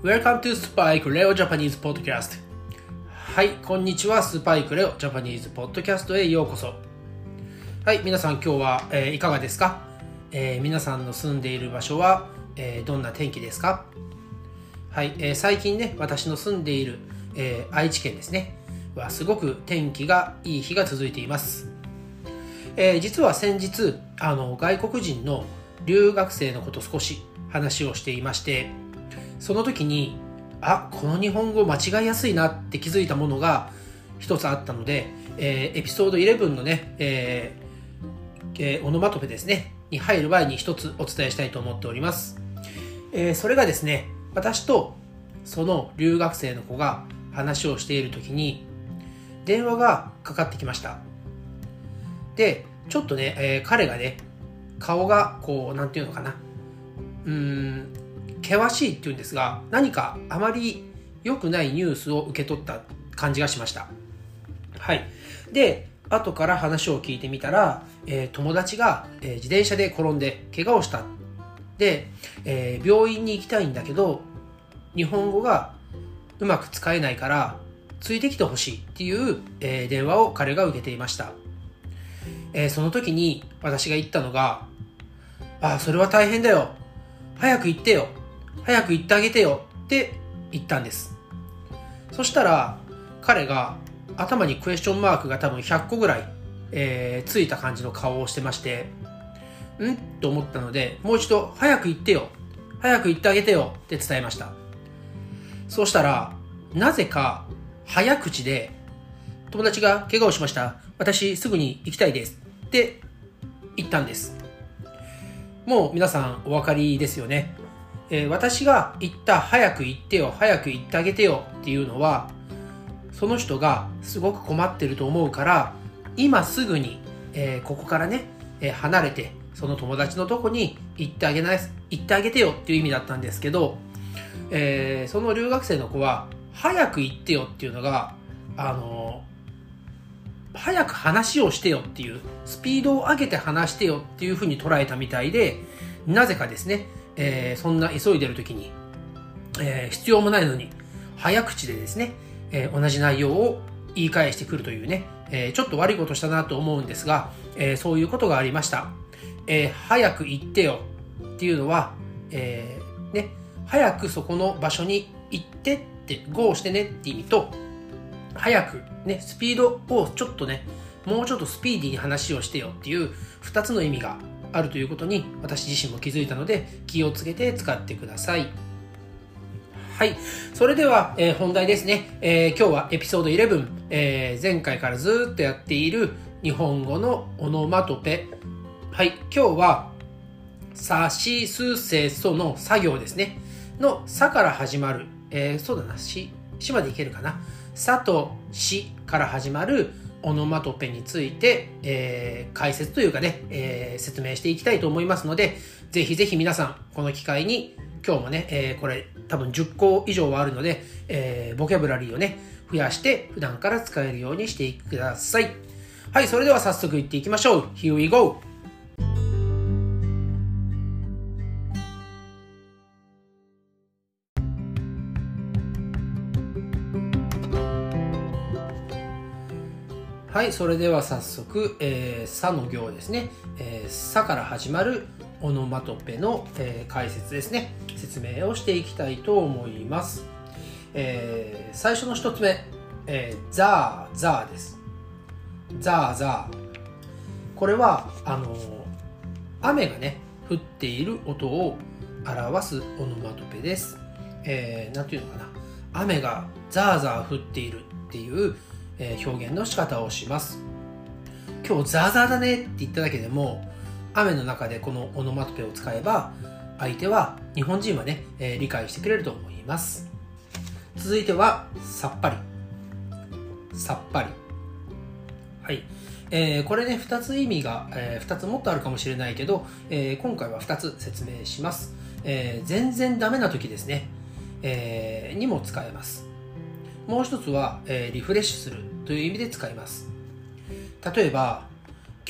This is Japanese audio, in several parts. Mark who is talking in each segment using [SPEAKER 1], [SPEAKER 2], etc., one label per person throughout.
[SPEAKER 1] Welcome to Spike Leo Japanese Podcast はい、こんにちは。スパイクレオジャパニーズポッドキャストへようこそ。はい、皆さん今日は、えーいかがですか、えー皆さんの住んでいる場所は、えーどんな天気ですか？はい、え最近ね、私の住んでいる、え愛知県ですね、はすごく天気がいい日が続いています。え実は先日あの外国人の留学生のこと少し話をしていましてその時にあこの日本語間違いやすいなって気づいたものが一つあったので、えーエピソード11のね、えーえーオノマトペですねに入る前に一つお伝えしたいと思っております、えーそれがですね私とその留学生の子が話をしている時に電話がかかってきました。でちょっとね、えー彼がね顔がこうなんていうのかな。うーん険しいっていうんですが何かあまり良くないニュースを受け取った感じがしましたはいで後から話を聞いてみたら、えー友達が、えー自転車で転んで怪我をしたで、えー病院に行きたいんだけど日本語がうまく使えないからついてきてほしいっていう、えー電話を彼が受けていましたえーその時に私が言ったのが、ああ、それは大変だよ。早く行ってよ。早く行ってあげてよ。って言ったんです。そしたら、彼が頭にクエスチョンマークが多分100個ぐらい、えーついた感じの顔をしてまして、ん？と思ったので、もう一度、早く行ってよ。早く行ってあげてよ。って伝えました。そうしたら、なぜか、早口で、友達が怪我をしました。私すぐに行きたいです。って言ったんです。もう皆さんお分かりですよね。えー私が言った早く行ってよ、早く行ってあげてよっていうのは、その人がすごく困ってると思うから、今すぐに、えーここからね、えー離れて、その友達のとこに行ってあげない、行ってあげてよっていう意味だったんですけど、えーその留学生の子は、早く行ってよっていうのが、あの早く話をしてよっていう、スピードを上げて話してよっていうふうに捉えたみたいで、なぜかですね、えーそんな急いでる時に、えー必要もないのに、早口でですね、えー同じ内容を言い返してくるというね、えちょっと悪いことしたなと思うんですが、えそういうことがありました。え早く行ってよっていうのは、えね、早くそこの場所に行ってって、ゴーしてねって意味と、早く、ね、スピードをちょっとね、もうちょっとスピーディーに話をしてよっていう2つの意味があるということに私自身も気づいたので気をつけて使ってください。はい。それでは、えー本題ですね、えー今日はエピソード11、えー前回からずっとやっている日本語のオノマトペ。はい。今日は、さしすせその作業ですね。のさから始まる。えーそうだな。し、しまでいけるかな。さとしから始まるオノマトペについて、えー解説というかね、えー説明していきたいと思いますので、ぜひぜひ皆さん、この機会に、今日もね、えーこれ多分10個以上はあるので、えボキャブラリーをね、増やして普段から使えるようにしてください。はい、それでは早速いっていきましょう。Here we go! はい、それでは早速、えー、さの行ですね、えー、さから始まるオノマトペの、えー解説ですね、説明をしていきたいと思います。えー最初の一つ目、えーザーザーです。ザーザー。これは、あのー雨がね、降っている音を表すオノマトペです。えーなんていうのかな。雨がザーザー降っているっていう、え表現の仕方をします。今日ザーザーだねって言っただけでも、雨の中でこのオノマトペを使えば、相手は、日本人はね、えー理解してくれると思います。続いては、さっぱり。さっぱり。はい。えーこれね、2つ意味が、え2つもっとあるかもしれないけど、えー今回は2つ説明します。えー全然ダメな時ですね、えーにも使えます。もう一つは、えーリフレッシュするという意味で使います。例えば、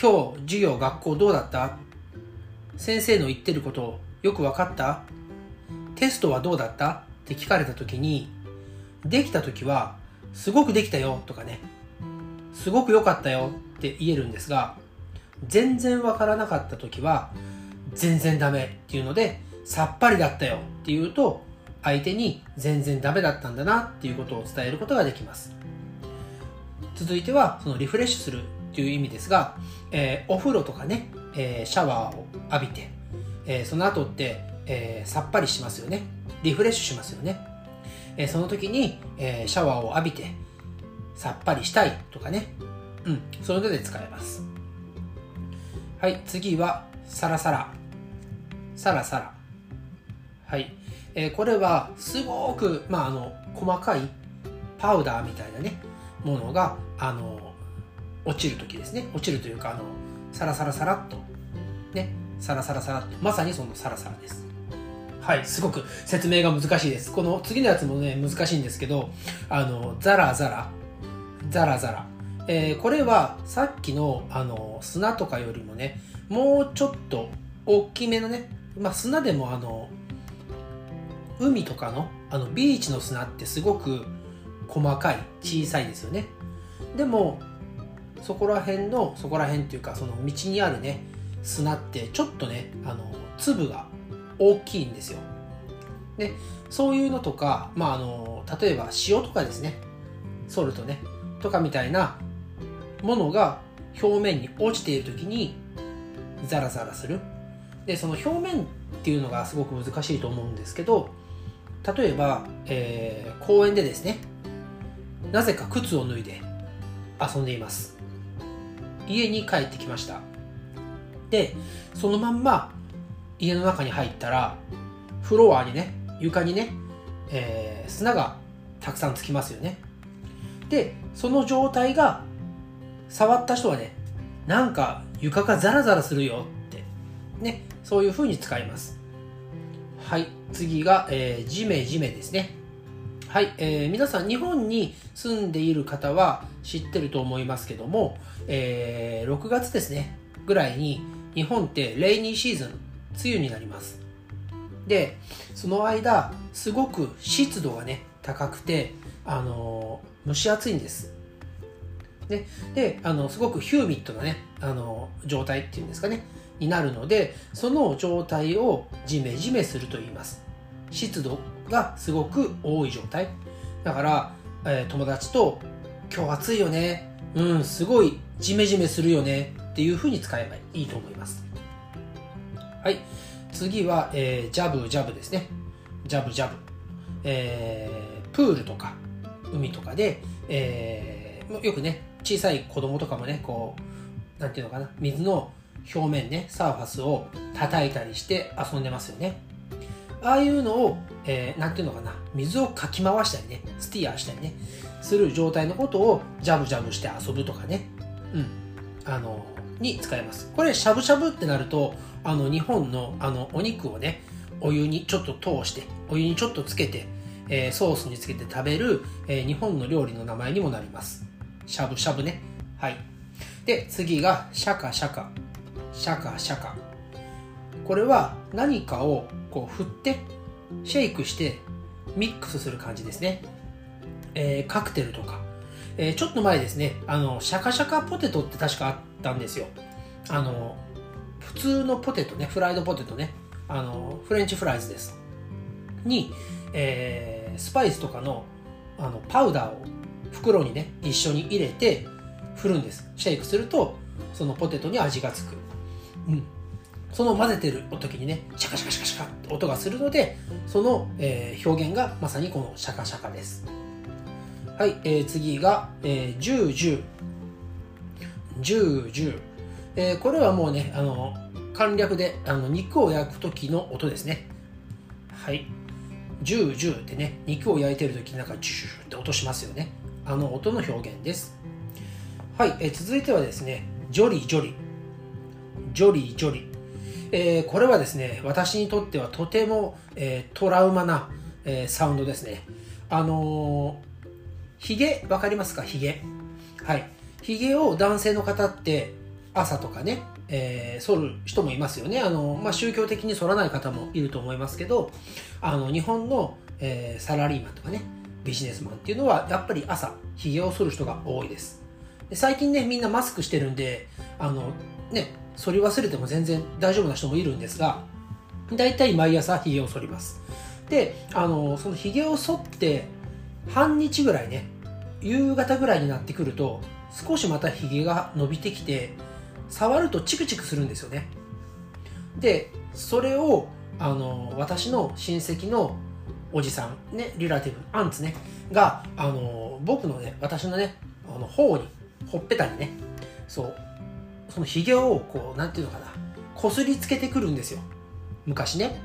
[SPEAKER 1] 今日授業学校どうだった？先生の言ってることよく分かった？テストはどうだった？っって聞かれた時にできた時はすごくできたよとかね。すごく良かったよって言えるんですが全然わからなかった時は全然ダメっていうのでさっぱりだったよっていうと相手に全然ダメだったんだなっていうことを伝えることができます。続いてはそのリフレッシュするっていう意味ですが、えー、お風呂とかね、えー、シャワーを浴びて、えー、その後って、えさっぱりしますよね。リフレッシュしますよね、えその時に、えシャワーを浴びてさっぱりしたいとかね。うんそれで使えます。はい次はサラサラ。サラサラ。はい、えこれはすごく、まあ、あの細かいパウダーみたいなねものがあの落ちる時ですね。落ちるというかあのサラサラサラっとねサラサラサラっとまさにそのサラサラです。はいすごく説明が難しいです。この次のやつもね難しいんですけどあのザラザラザラザラ、えー、これはさっきのあの砂とかよりもねもうちょっと大きめのね、まあ、砂でもあの海とかのあのビーチの砂ってすごく細かい小さいですよね。でもそこら辺のそこら辺っていうかその道にあるね砂ってちょっとねあの粒が大きいんですよ。でそういうのとか、まあ、あの例えば塩とかですね。ソルトね。とかみたいなものが表面に落ちている時にザラザラする。でその表面っていうのがすごく難しいと思うんですけど例えば、えー、公園でですねなぜか靴を脱いで遊んでいます。家に帰ってきました。でそのまんま家の中に入ったらフロアにね床にね、えー、砂がたくさんつきますよね。でその状態が触った人はねなんか床がザラザラするよってねそういう風に使います。はい次が、えー、ジメジメですね。はい、えー、皆さん日本に住んでいる方は知ってると思いますけども、えー、6月ですねぐらいに日本ってレイニーシーズン梅雨になります。でその間すごく湿度がね高くてあのー、蒸し暑いんです。でであのすごくヒューミットなねあの状態っていうんですかね。になるのでその状態をジメジメすると言います。湿度がすごく多い状態。だから、えー、友達と「今日暑いよね。うんすごいジメジメするよね」っていうふうに使えばいいと思います。はい。次は、えー、ジャブジャブですね。ジャブジャブ、えー、プールとか海とかで、えー、よくね小さい子供とかもねこうなんていうのかな。水の表面ねサーファスを叩いたりして遊んでますよねああいうのを、えー、なんていうのかな、水をかき回したりね、スティアしたりね、する状態のことをジャブジャブして遊ぶとかね、うん、あの、に使えます。これ、しゃぶしゃぶってなると、あの、日本の、あの、お肉をね、お湯にちょっと通して、お湯にちょっとつけて、えー、ソースにつけて食べる、えー、日本の料理の名前にもなります。しゃぶしゃぶね。はい。で、次が、シャカシャカ。シャカシャカ。これは何かをこう振ってシェイクしてミックスする感じですね、えー、カクテルとか、えー、ちょっと前ですね。あのシャカシャカポテトって確かあったんですよ。あの普通のポテトね。フライドポテトね。あのフレンチフライズです。に、えー、スパイスとかのあのパウダーを袋にね一緒に入れて振るんです。シェイクするとそのポテトに味がつく、うん、その混ぜてる時にねシャカシャカシャカシャカって音がするのでその、えー、表現がまさにこのシャカシャカです。はい、えー、次が、えー、10、10 10、10、えー、これはもうねあの簡略であの肉を焼く時の音ですね。はい。10、10ってね肉を焼いてる時なんかジュシュって音しますよね。あの音の表現です。はい、えー、続いてはですねジョリジョリ。ジョリージョリえー、これはですね、私にとってはとても、えー、トラウマな、えー、サウンドですね。あのー、ヒゲ、わかりますか？ヒゲ。はい。ヒゲを男性の方って朝とかね、えー、剃る人もいますよね。あの、まあ、宗教的に剃らない方もいると思いますけど、あの、日本の、えー、サラリーマンとかねビジネスマンっていうのはやっぱり朝ひげを剃る人が多いですで最近ねみんなマスクしてるんであのね剃り忘れても全然大丈夫な人もいるんですが大体毎朝ひげを剃ります。であのそのひげを剃って半日ぐらいね夕方ぐらいになってくると少しまたひげが伸びてきて触るとチクチクするんですよね。でそれをあの私の親戚のおじさんねリラティブアンツねがあの僕のね私のねあの頬にほっぺたにねそうそのひげをこうなんていうのかな。こすりつけてくるんですよ。昔ね。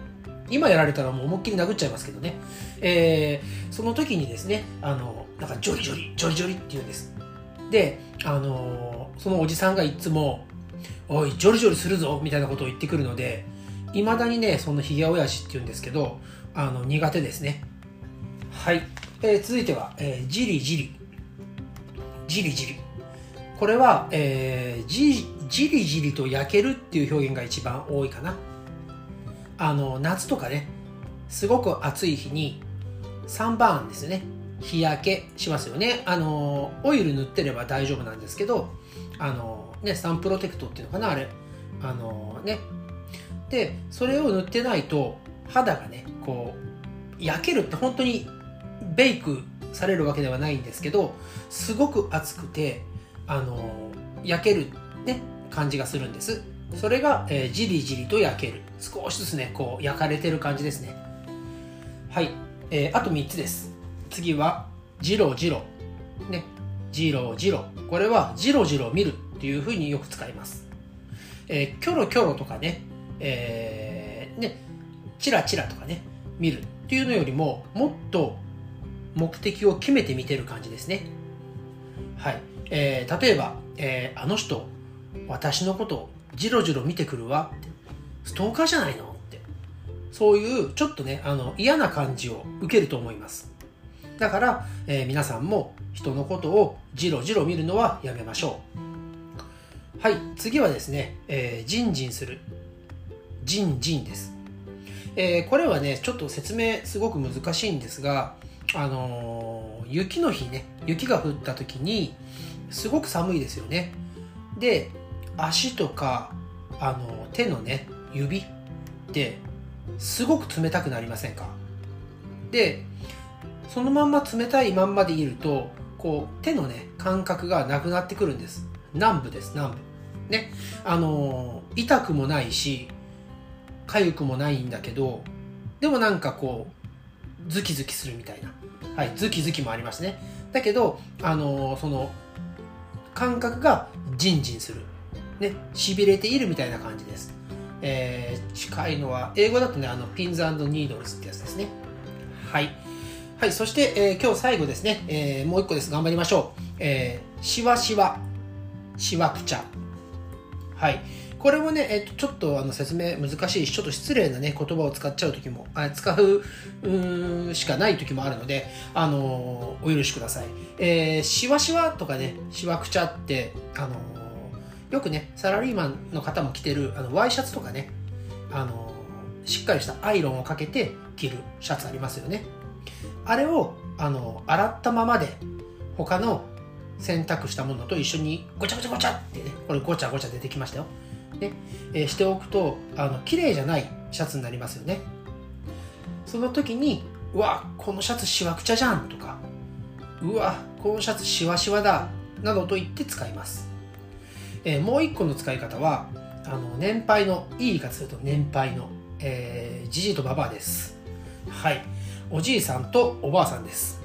[SPEAKER 1] 今やられたらもう思いっきり殴っちゃいますけどね、えー、その時にですねあのなんかジョリジョリジョリジョリって言うんです。であのそのおじさんがいつも「おいジョリジョリするぞ」みたいなことを言ってくるのでいまだにねそのひげ親父って言うんですけどあの苦手ですね。はい、えー、続いては、えー、じりじりじりじりこれは、えー、じじりじりと焼けるっていう表現が一番多いかな。あの夏とかねすごく暑い日にサンバーンですね。日焼けしますよね。あのオイル塗ってれば大丈夫なんですけどあのねサンプロテクトっていうのかなあれ。あのね。でそれを塗ってないと肌がねこう焼けるって本当にベイクされるわけではないんですけどすごく熱くてあの焼けるね感じがするんです。それが、えー、じりじりと焼ける。少しずつねこう焼かれてる感じですね。はい、えー、あと3つです。次はじろじろね。じろじろこれはじろじろ見るっていうふうによく使います、えー、キョロキョロとかね。えー、ね。チラチラとかね。見るっていうのよりももっと目的を決めて見てる感じですね。はい、えー、例えば、えー、あの人私のことじろじろ見てくるわって。ストーカーじゃないの？って。そういうちょっとねあの嫌な感じを受けると思います。だから、えー、皆さんも人のことをじろじろ見るのはやめましょう。はい次はですね、えー、ジンジンする。ジンジンです、えー、これはねちょっと説明すごく難しいんですがあのー、雪の日ね雪が降った時にすごく寒いですよね。で足とかあの手のね指ってすごく冷たくなりませんか？でそのまんま冷たいまんまでいるとこう手のね感覚がなくなってくるんです。南部です南部。ねあの痛くもないし痒くもないんだけどでもなんかこうズキズキするみたいな。はいズキズキもありますね。だけどあのその感覚がジンジンするね、痺れているみたいな感じです。えー、近いのは、英語だとね、あの、ピンズニードルズってやつですね。はい。はい、そして、えー、今日最後ですね、えー、もう一個です。頑張りましょう。えー、しわしわ、しわくちゃ。はい。これもね、えっ、と、ちょっとあの説明難しいし、ちょっと失礼なね、言葉を使っちゃう時も、あ使ううしかない時もあるので、あのお許しください。えー、しわしわとかね、しわくちゃって、あのよくねサラリーマンの方も着てるあのワイシャツとかねあのしっかりしたアイロンをかけて着るシャツありますよねあれをあの洗ったままで他の洗濯したものと一緒にごちゃごちゃごちゃってねこれごちゃごちゃ出てきましたよ、ねえー、しておくとあの綺麗じゃないシャツになりますよね。その時にうわこのシャツしわくちゃじゃんとかうわこのシャツしわしわだなどと言って使います。えー、もう一個の使い方はあの年配のいい言い方すると年配のえー、じじいとばばあです。はい。おじいさんとおばあさんです。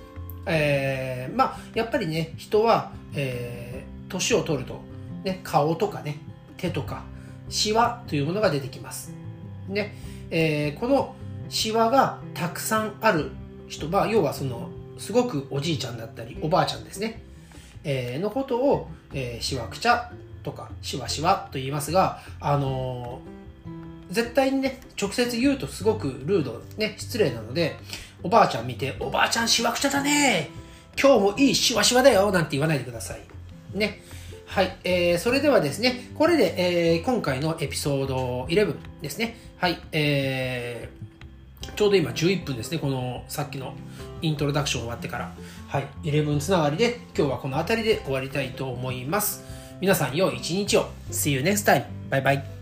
[SPEAKER 1] えー、まあやっぱりね人はえー、年を取ると、ね、顔とかね手とかシワというものが出てきますねえー、このシワがたくさんある人は要はそのすごくおじいちゃんだったりおばあちゃんですね、えー、のことを、えー、しわくちゃとかしわしわと言いますが、あのー、絶対にね、直接言うとすごくルード、ね、失礼なので、おばあちゃん見て、おばあちゃんしわくちゃだね今日もいいしわしわだよなんて言わないでください。ね。はい。えー、それではですね、これで、えー、今回のエピソード11ですね。はい。えー、ちょうど今11分ですね、このさっきのイントロダクション終わってから。はい、11つながりで今日はこの辺りで終わりたいと思います。皆さん良い一日を。See you next time. バイバイ。